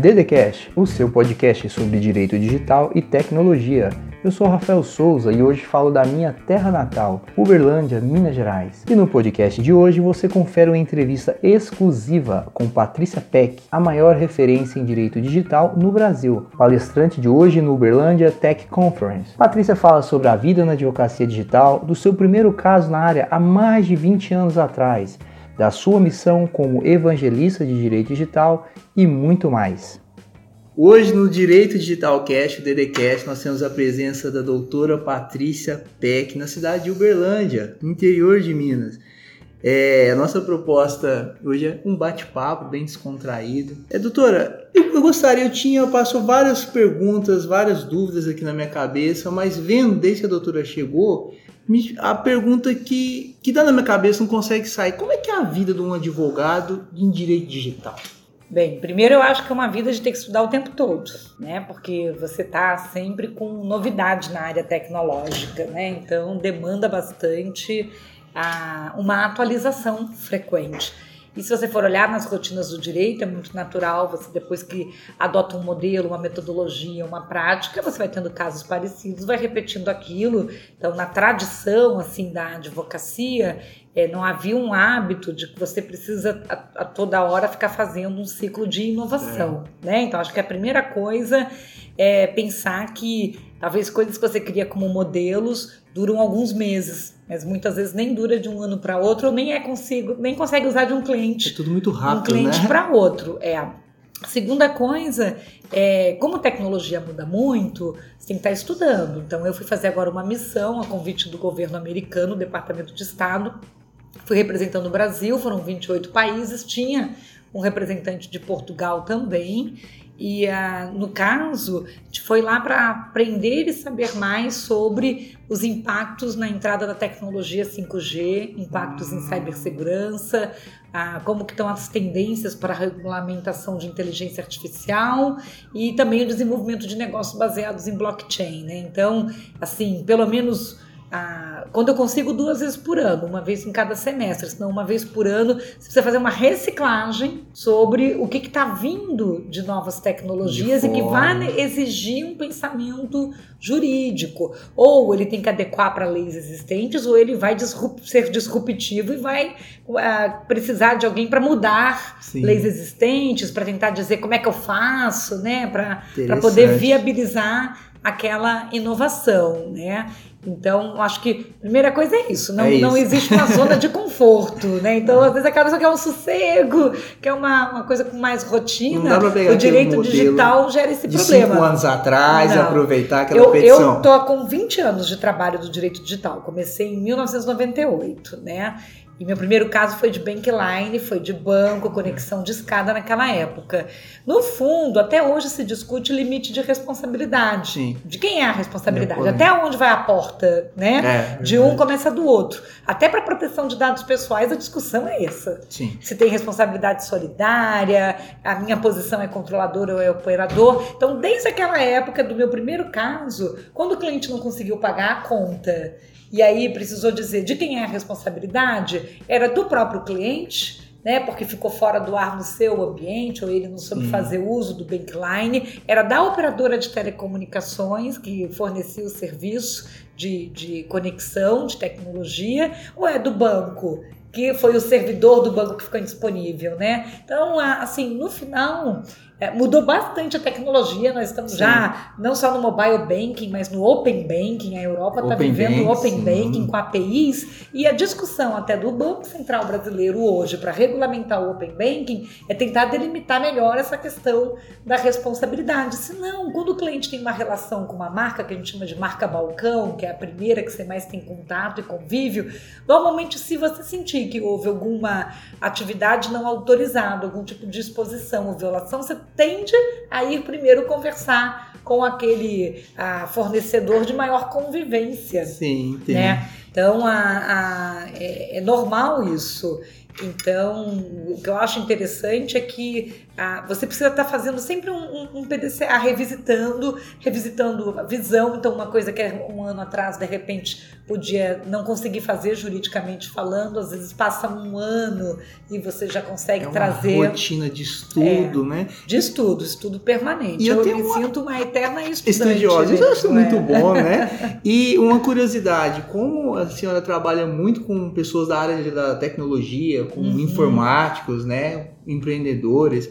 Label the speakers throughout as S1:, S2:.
S1: DDCast, o seu podcast sobre direito digital e tecnologia. Eu sou Rafael Souza e hoje falo da minha terra natal, Uberlândia, Minas Gerais. E no podcast de hoje você confere uma entrevista exclusiva com Patrícia Peck, a maior referência em direito digital no Brasil, palestrante de hoje no Uberlândia Tech Conference. Patrícia fala sobre a vida na advocacia digital, do seu primeiro caso na área há mais de 20 anos atrás, da sua missão como evangelista de direito digital e muito mais. Hoje no Direito Digital Cast, o DDCast, nós temos a presença da doutora Patrícia Peck na cidade de Uberlândia, interior de Minas. É, a nossa proposta hoje é um bate-papo bem descontraído. É, doutora, eu, eu, gostaria, eu tinha, passou várias perguntas, várias dúvidas aqui na minha cabeça, mas vendo desde que a doutora chegou, a pergunta que, que dá na minha cabeça não consegue sair. Como é que é a vida de um advogado em direito digital?
S2: Bem, primeiro eu acho que é uma vida de ter que estudar o tempo todo, né? Porque você está sempre com novidade na área tecnológica, né? Então demanda bastante a, uma atualização frequente. E se você for olhar nas rotinas do direito, é muito natural, você depois que adota um modelo, uma metodologia, uma prática, você vai tendo casos parecidos, vai repetindo aquilo. Então, na tradição assim da advocacia, é, não havia um hábito de que você precisa a, a, toda hora ficar fazendo um ciclo de inovação, é. né? Então, acho que a primeira coisa é pensar que talvez coisas que você cria como modelos duram alguns meses, mas muitas vezes nem dura de um ano para outro, ou nem é consigo, nem consegue usar de um cliente.
S1: É tudo muito rápido,
S2: um cliente
S1: né?
S2: para outro, é. Segunda coisa, é, como a tecnologia muda muito, você tem que estar estudando. Então, eu fui fazer agora uma missão a convite do governo americano, Departamento de Estado. Fui representando o Brasil, foram 28 países, tinha um representante de Portugal também. E uh, no caso, a gente foi lá para aprender e saber mais sobre os impactos na entrada da tecnologia 5G, impactos em cibersegurança, uh, como que estão as tendências para a regulamentação de inteligência artificial e também o desenvolvimento de negócios baseados em blockchain. Né? Então, assim, pelo menos a, quando eu consigo duas vezes por ano, uma vez em cada semestre, senão uma vez por ano, você precisa fazer uma reciclagem sobre o que está vindo de novas tecnologias de e que vai exigir um pensamento jurídico. Ou ele tem que adequar para leis existentes, ou ele vai ser disruptivo e vai uh, precisar de alguém para mudar Sim. leis existentes, para tentar dizer como é que eu faço, né? Para poder viabilizar aquela inovação, né? Então, acho que a primeira coisa é isso, não, é isso. não existe uma zona de conforto, né? Então, às vezes aquela pessoa quer um sossego, quer uma, uma coisa com mais rotina. o direito digital gera esse
S1: de
S2: problema.
S1: Cinco anos atrás, não. aproveitar aquela
S2: eu,
S1: petição.
S2: Eu tô com 20 anos de trabalho do direito digital, comecei em 1998, né? E meu primeiro caso foi de bankline, foi de banco, conexão de escada naquela época. No fundo, até hoje se discute limite de responsabilidade. Sim. De quem é a responsabilidade? Até onde vai a porta, né? É, de um começa do outro. Até para proteção de dados pessoais, a discussão é essa. Sim. Se tem responsabilidade solidária, a minha posição é controladora ou é operador. Então, desde aquela época do meu primeiro caso, quando o cliente não conseguiu pagar a conta e aí precisou dizer de quem é a responsabilidade, era do próprio cliente, né, porque ficou fora do ar no seu ambiente, ou ele não soube hum. fazer uso do bankline, era da operadora de telecomunicações que fornecia o serviço de, de conexão, de tecnologia, ou é do banco? que foi o servidor do banco que ficou indisponível, né? Então, assim, no final, é, mudou bastante a tecnologia. Nós estamos sim. já não só no mobile banking, mas no open banking. A Europa está vivendo o open sim. banking com APIs. E a discussão até do Banco Central Brasileiro hoje para regulamentar o open banking é tentar delimitar melhor essa questão da responsabilidade. Senão, quando o cliente tem uma relação com uma marca que a gente chama de marca balcão, que é a primeira que você mais tem contato e convívio, normalmente se você sentir que houve alguma atividade não autorizada, algum tipo de exposição ou violação, você tende a ir primeiro conversar com aquele ah, fornecedor de maior convivência.
S1: Sim,
S2: entendi. Né? Então, a, a, é, é normal isso. Então, o que eu acho interessante é que ah, você precisa estar fazendo sempre um, um, um, PDCA, revisitando, revisitando a visão. Então, uma coisa que um ano atrás, de repente, podia não conseguir fazer juridicamente falando, às vezes passa um ano e você já consegue
S1: é uma
S2: trazer.
S1: rotina de estudo,
S2: é,
S1: né?
S2: De estudo, estudo permanente.
S1: E eu,
S2: eu me
S1: uma...
S2: sinto uma eterna estudante.
S1: Estudiosa, isso eu acho
S2: é.
S1: muito bom, né? E uma curiosidade, como a senhora trabalha muito com pessoas da área da tecnologia, com
S2: Uhum.
S1: informáticos, né? Empreendedores,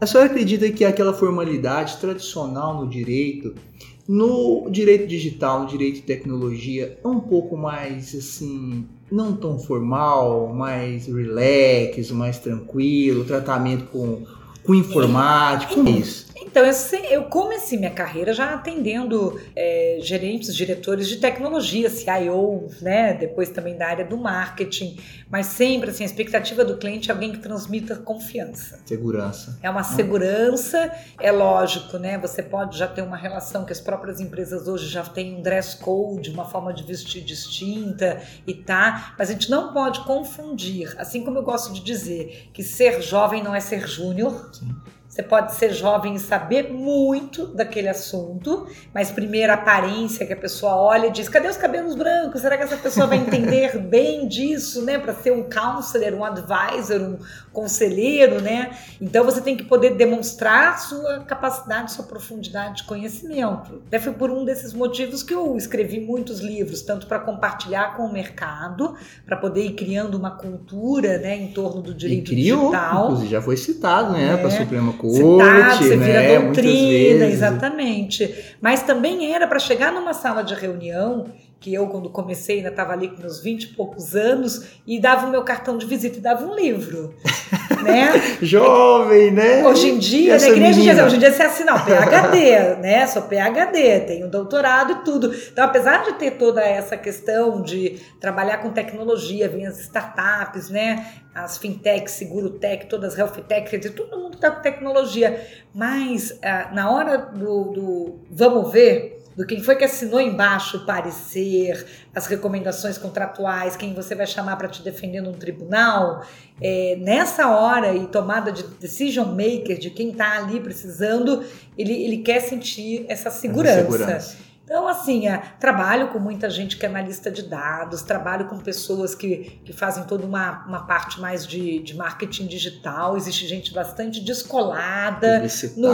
S1: a senhora acredita que aquela formalidade tradicional no direito, no direito digital, no direito de tecnologia, é um pouco mais assim, não tão formal, mais relax, mais tranquilo, tratamento com, com informático, como é isso?
S2: Então, eu, eu comecei minha carreira já atendendo é, gerentes, diretores de tecnologia, CIO, né? depois também da área do marketing, mas sempre assim, a expectativa do cliente é alguém que transmita confiança.
S1: Segurança.
S2: É uma segurança, é lógico, né? Você pode já ter uma relação que as próprias empresas hoje já têm um dress code, uma forma de vestir distinta e tá, mas a gente não pode confundir, assim como eu gosto de dizer que ser jovem não é ser júnior.
S1: Sim.
S2: Você pode ser jovem e saber muito daquele assunto, mas primeiro a aparência que a pessoa olha e diz: cadê os cabelos brancos? Será que essa pessoa vai entender bem disso, né? Para ser um counselor, um advisor, um conselheiro, né? Então você tem que poder demonstrar sua capacidade, sua profundidade de conhecimento. Até foi por um desses motivos que eu escrevi muitos livros, tanto para compartilhar com o mercado, para poder ir criando uma cultura, né, em torno do
S1: E
S2: direito
S1: criou,
S2: digital.
S1: inclusive já foi citado, né,
S2: É.
S1: para a Suprema Corte,
S2: Citado, você
S1: né,
S2: vira
S1: muitas
S2: doutrina, exatamente. Mas também era para chegar numa sala de reunião, que eu, quando comecei, ainda estava ali com meus 20 e poucos anos, e dava o meu cartão de visita e dava um livro. né?
S1: Jovem, né?
S2: Hoje em dia, na igreja,
S1: menina.
S2: hoje em dia você assina o PHD, né? Sou PHD, tenho doutorado e tudo. Então, apesar de ter toda essa questão de trabalhar com tecnologia, vem as startups, né? As fintechs, seguro-tech, todas health tech, quer dizer, todo mundo está com tecnologia. Mas ah, na hora do, do vamos ver, do quem foi que assinou embaixo o parecer, as recomendações contratuais, quem você vai chamar para te defender num tribunal, é, nessa hora e tomada de decision maker de quem está ali precisando, ele, ele quer sentir essa segurança.
S1: segurança.
S2: Então, assim, é, trabalho com muita gente que é analista de dados, trabalho com pessoas que, que fazem toda uma, uma parte mais de, de marketing digital, existe gente bastante descolada no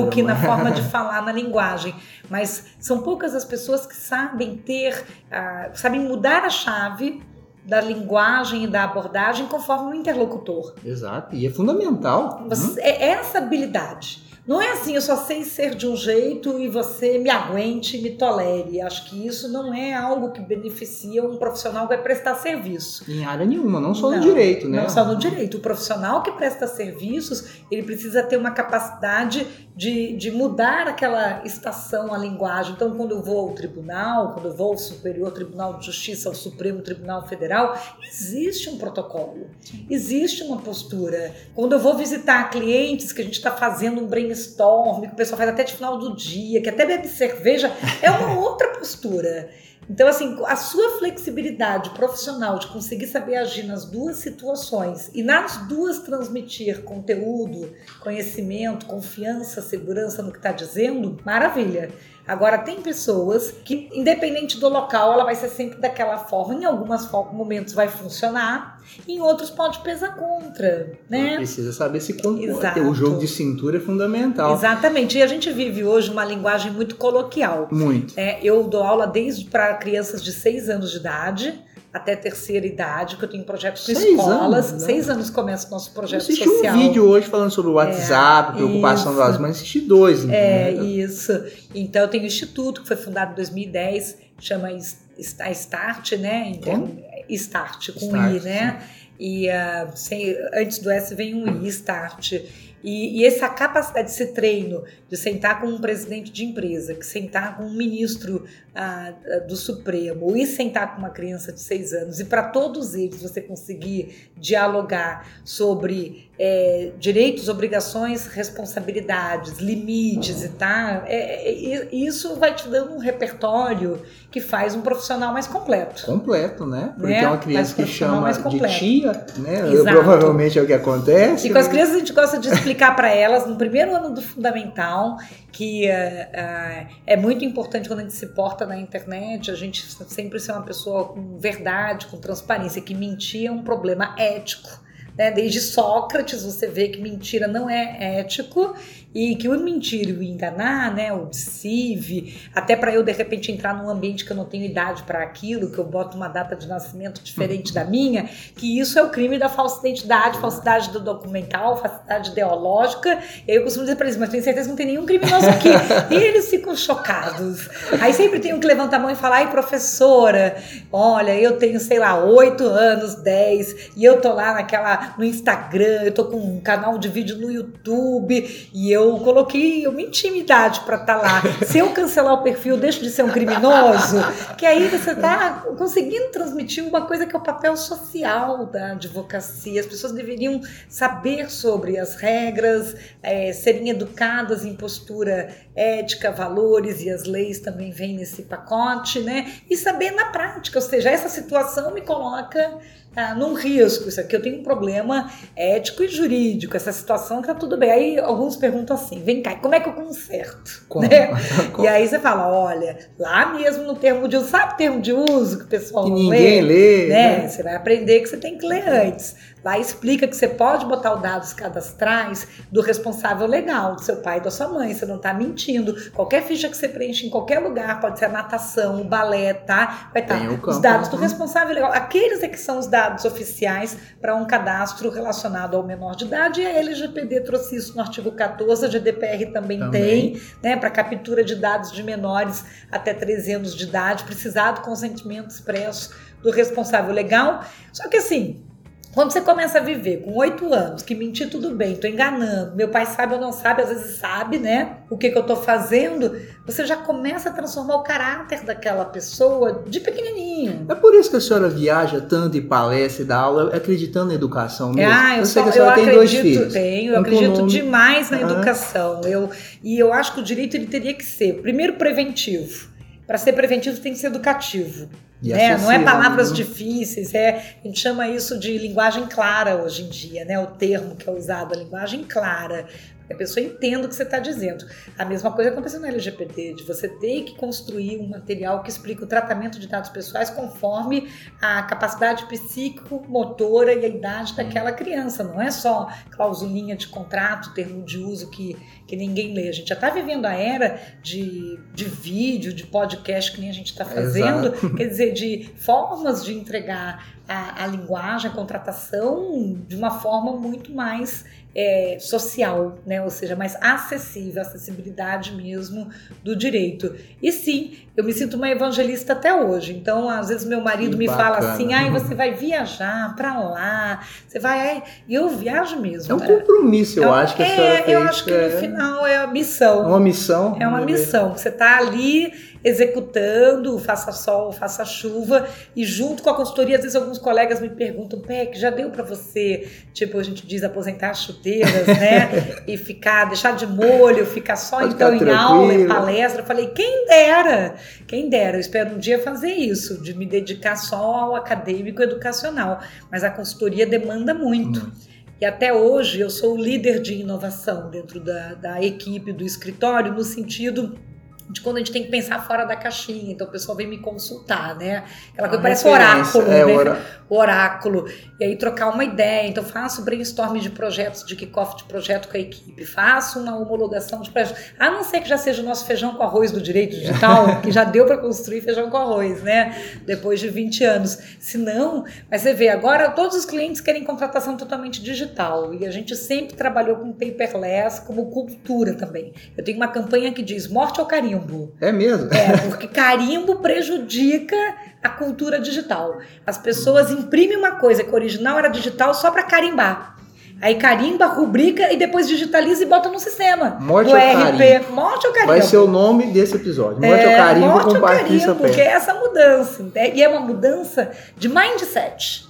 S2: look, na
S1: né?
S2: forma de falar, na linguagem. Mas são poucas as pessoas que sabem ter, ah, sabem mudar a chave da linguagem e da abordagem conforme o interlocutor.
S1: Exato, e é fundamental.
S2: Você- é essa habilidade. Não é assim, eu só sei ser de um jeito e você me aguente me tolere. Acho que isso não é algo que beneficia um profissional que vai prestar serviço.
S1: Em área nenhuma, não só
S2: Não,
S1: no direito, né?
S2: Não só no direito. O profissional que presta serviços, ele precisa ter uma capacidade de, de mudar aquela estação, a linguagem. Então, quando eu vou ao tribunal, quando eu vou ao Superior Tribunal de Justiça, ao Supremo Tribunal Federal, existe um protocolo, existe uma postura. Quando eu vou visitar clientes que a gente está fazendo um brainstorm, que o pessoal faz até de final do dia, que até bebe cerveja, é uma outra postura. Então, assim, a sua flexibilidade profissional de conseguir saber agir nas duas situações e nas duas transmitir conteúdo, conhecimento, confiança, segurança no que está dizendo, maravilha. Agora, tem pessoas que, independente do local, ela vai ser sempre daquela forma. Em algumas fo- momentos vai funcionar, em outros pode pesar contra, né?
S1: Precisa saber se compor. O jogo de cintura é fundamental.
S2: Exatamente. E a gente vive hoje uma linguagem muito coloquial.
S1: Muito.
S2: É, eu dou aula desde para crianças de 6 anos de idade até terceira idade, que eu tenho projetos com
S1: Seis
S2: escolas.
S1: anos, né?
S2: Seis anos começa o nosso
S1: Eu
S2: projeto
S1: assisti
S2: social.
S1: um vídeo hoje falando sobre o WhatsApp, preocupação
S2: isso.
S1: das mães, assisti dois.
S2: É,
S1: né?
S2: isso. Então eu tenho um instituto que foi fundado em 2010, chama a Start, né? Então, Start, com
S1: Start,
S2: I, né? E ah, sem- antes do S vem um I, Start. E, e essa capacidade, esse treino de sentar com um presidente de empresa, que sentar com um ministro ah, ah, do Supremo, e sentar com uma criança de seis anos, e para todos eles você conseguir dialogar sobre é, direitos, obrigações, responsabilidades, limites e tá, é, é, isso vai te dando um repertório que faz um profissional mais completo.
S1: Completo, né? Porque né? é uma criança que chama de tia, né? Provavelmente é o que acontece.
S2: E com as crianças a gente gosta de explicar para elas no primeiro ano do fundamental que uh, uh, é muito importante quando a gente se porta na internet, a gente sempre ser uma pessoa com verdade, com transparência, que mentir é um problema ético né? Desde Sócrates você vê que mentira não é ético e que o mentir e o enganar, né, o deceive, até para eu de repente entrar num ambiente que eu não tenho idade para aquilo, que eu boto uma data de nascimento diferente da minha, que isso é o crime da falsa identidade, falsidade do documental, falsidade ideológica. E aí eu costumo dizer para eles, mas tenho certeza que não tem nenhum criminoso aqui. e eles ficam chocados. Aí sempre tem um que levanta a mão e fala, ai professora, olha, eu tenho, sei lá, oito anos, dez, e eu tô lá naquela, no Instagram, eu tô com um canal de vídeo no YouTube, e eu eu coloquei uma intimidade para estar tá lá. Se eu cancelar o perfil, deixo de ser um criminoso. Que aí você está conseguindo transmitir uma coisa que é o papel social da advocacia. As pessoas deveriam saber sobre as regras, é, serem educadas em postura ética, valores e as leis também vêm nesse pacote, né? E saber na prática, ou seja, essa situação me coloca tá, num risco. Isso aqui eu tenho um problema ético e jurídico, essa situação tá tudo bem. Aí alguns perguntam assim: vem cá, como é que eu conserto? Como? Né? Como? E aí você fala: olha, lá mesmo no termo de uso, sabe o termo de uso que o pessoal que
S1: não ninguém lê? lê
S2: né? né? Você vai aprender que você tem que ler antes. Lá explica que você pode botar os dados cadastrais do responsável legal, do seu pai e da sua mãe, você não está mentindo. Qualquer ficha que você preenche em qualquer lugar, pode ser a natação, o balé, tá? Vai estar tá os dados do responsável legal. Aqueles é que são os dados oficiais para um cadastro relacionado ao menor de idade e a LGPD trouxe isso no artigo 14, a GDPR também, também. tem, né? Para captura de dados de menores até 13 anos de idade, precisar do consentimento expresso do responsável legal. Só que assim, quando você começa a viver com oito anos, que mentir tudo bem, tô enganando, meu pai sabe ou não sabe, às vezes sabe, né? O que, que eu tô fazendo, você já começa a transformar o caráter daquela pessoa de pequenininho.
S1: É por isso que a senhora viaja tanto e palestra e dá aula acreditando na educação mesmo.
S2: Ah, eu, eu sei que a senhora tem dois filhos. Tenho, eu um acredito demais na educação. Eu, e eu acho que o direito ele teria que ser, primeiro, preventivo. Para ser preventivo tem que ser educativo. Né? Não é palavras né? difíceis, é, a gente chama isso de linguagem clara hoje em dia, né? O termo que é usado, a linguagem clara a pessoa entenda o que você está dizendo. A mesma coisa aconteceu no LGPD, de você ter que construir um material que explica o tratamento de dados pessoais conforme a capacidade psíquico-motora e a idade daquela criança. Não é só clausulinha de contrato, termo de uso que, que ninguém lê. A gente já está vivendo a era de, de vídeo, de podcast que nem a gente está fazendo, Exato. quer dizer, de formas de entregar a, a linguagem, a contratação de uma forma muito mais é, social, né? ou seja, mais acessível, acessibilidade mesmo do direito. E sim, eu me sinto uma evangelista até hoje. Então, às vezes meu marido que me bacana. fala assim: "Ai, você vai viajar para lá, você vai", e eu viajo mesmo.
S1: É um compromisso, eu, acho que a
S2: é, fez, eu acho que é... no final é a missão.
S1: É uma missão.
S2: É uma missão. Você está ali executando, faça sol, faça chuva, e junto com a consultoria, às vezes alguns colegas me perguntam, Peck, já deu para você, tipo, a gente diz aposentar as chuteiras, né? e ficar, deixar de molho, ficar só Pode então em aula, em palestra. Eu falei, quem dera, quem dera, eu espero um dia fazer isso, de me dedicar só ao acadêmico educacional. Mas a consultoria demanda muito. Hum. E até hoje eu sou o líder de inovação dentro da, da equipe do escritório, no sentido de quando a gente tem que pensar fora da caixinha. Então o pessoal vem me consultar, né? Aquela coisa parece oráculo, é, né? O oráculo. E aí trocar uma ideia. Então faço brainstorm de projetos, de kickoff de projeto com a equipe. Faço uma homologação de projetos. A não ser que já seja o nosso feijão com arroz do direito digital, que já deu para construir feijão com arroz, né? Depois de 20 anos. Se não, mas você vê, agora todos os clientes querem contratação totalmente digital. E a gente sempre trabalhou com paperless como cultura também. Eu tenho uma campanha que diz morte ao carinho carimbo.
S1: É mesmo?
S2: É, porque carimbo prejudica a cultura digital. As pessoas imprimem uma coisa que original era digital só para carimbar. Aí carimba, rubrica e depois digitaliza e bota no sistema.
S1: Morte ao RP.
S2: Carimbo. Morte ao carimbo.
S1: Vai ser o nome desse episódio. Morte é, ao carimbo morte com Patrícia carimbo,
S2: que é essa mudança. E é uma mudança de mindset.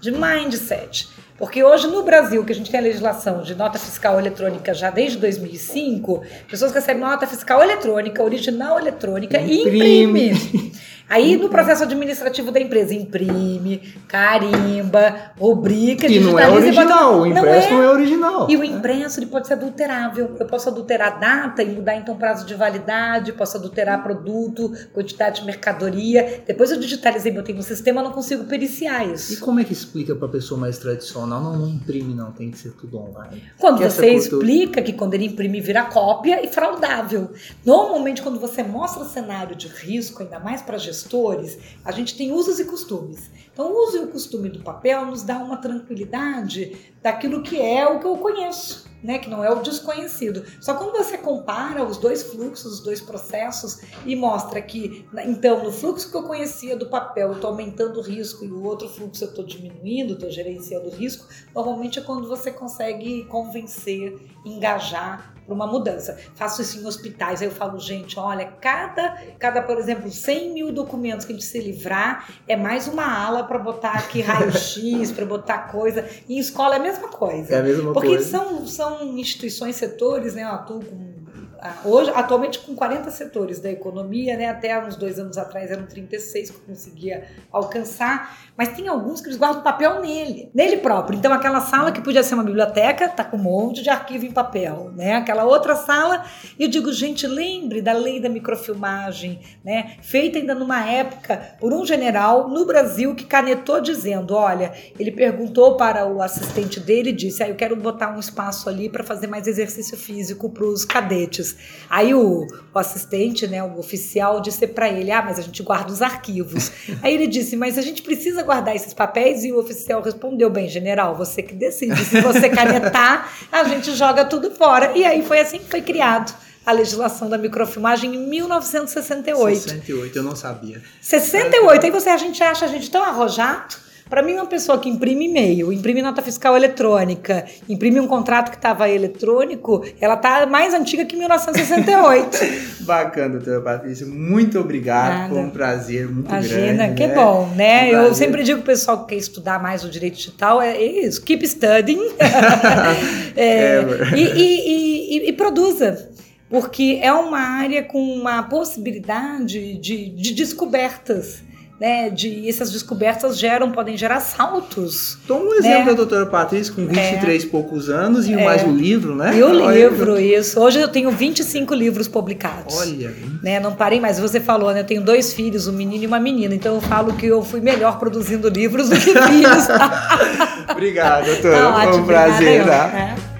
S2: De mindset. Porque hoje no Brasil, que a gente tem a legislação de nota fiscal eletrônica já desde 2005, pessoas recebem nota fiscal eletrônica, original eletrônica e imprime. Aí no processo administrativo da empresa, imprime, carimba, rubrica,
S1: e não é original, o impresso não é, não é, original.
S2: E o impresso ele pode ser adulterável. Eu posso adulterar data e mudar então prazo de validade, posso adulterar produto, quantidade de mercadoria. Depois eu digitalizei, botei no sistema, eu não consigo periciar isso.
S1: E como é que explica para a pessoa mais tradicional? Não, não imprime não, tem que ser tudo online.
S2: Quando que você explica que quando ele imprime vira cópia e fraudável. Normalmente quando você mostra cenário de risco, ainda mais para gestão gestores, a gente tem usos e costumes. Então, o uso e o costume do papel nos dá uma tranquilidade daquilo que é o que eu conheço. Né, que não é o desconhecido. Só quando você compara os dois fluxos, os dois processos e mostra que, então, no fluxo que eu conhecia do papel, eu estou aumentando o risco e o outro fluxo eu estou diminuindo, estou gerenciando o risco, normalmente é quando você consegue convencer, engajar para uma mudança. Faço isso em hospitais, aí eu falo, gente, olha, cada, cada por exemplo, 100 mil documentos que a gente se livrar é mais uma ala para botar aqui raio-x, para botar coisa. E em escola é a mesma coisa.
S1: É a mesma
S2: Porque
S1: coisa.
S2: São, são instituições, setores, né? Eu atuo com hoje, atualmente com 40 setores da economia, né? Até uns dois anos atrás eram 36 que eu conseguia alcançar, mas tem alguns que eles guardam papel nele, nele próprio. Então aquela sala que podia ser uma biblioteca tá com um monte de arquivo em papel, né? Aquela outra sala, eu digo, gente, lembre da lei da microfilmagem, né? Feita ainda numa época por um general no Brasil que canetou dizendo, olha, ele perguntou para o assistente dele e disse, ah, eu quero botar um espaço ali para fazer mais exercício físico para os cadetes. Aí o, o assistente, né, o oficial, disse para ele: Ah, mas a gente guarda os arquivos. Aí ele disse: Mas a gente precisa guardar esses papéis? E o oficial respondeu: Bem, general, você que decide. Se você canetar, a gente joga tudo fora. E aí foi assim que foi criado a legislação da microfilmagem em 1968.
S1: 68, eu não sabia.
S2: 68, aí você a gente acha a gente tão arrojado para mim, uma pessoa que imprime e-mail, imprime nota fiscal eletrônica, imprime um contrato que estava eletrônico, ela tá mais antiga que 1968.
S1: Bacana, doutora Patrícia. Muito obrigado. Nada. Foi um prazer muito
S2: Imagina,
S1: grande.
S2: que
S1: né?
S2: bom, né? Um Eu sempre digo pro pessoal que quer estudar mais o direito digital, é isso, keep studying. é, é, e, e, e, e produza porque é uma área com uma possibilidade de, de descobertas né, de essas descobertas geram, podem gerar saltos.
S1: Toma um exemplo né? da doutora Patrícia com 23 é. e poucos anos e é. mais o livro, né?
S2: E o livro, isso. Hoje eu tenho 25 livros publicados.
S1: Olha.
S2: Né? Não parei mais. Você falou, né? Eu tenho dois filhos, um menino e uma menina. Então eu falo que eu fui melhor produzindo livros do que filhos.
S1: Obrigado, doutora. Tá Foi um prazer, tá? É.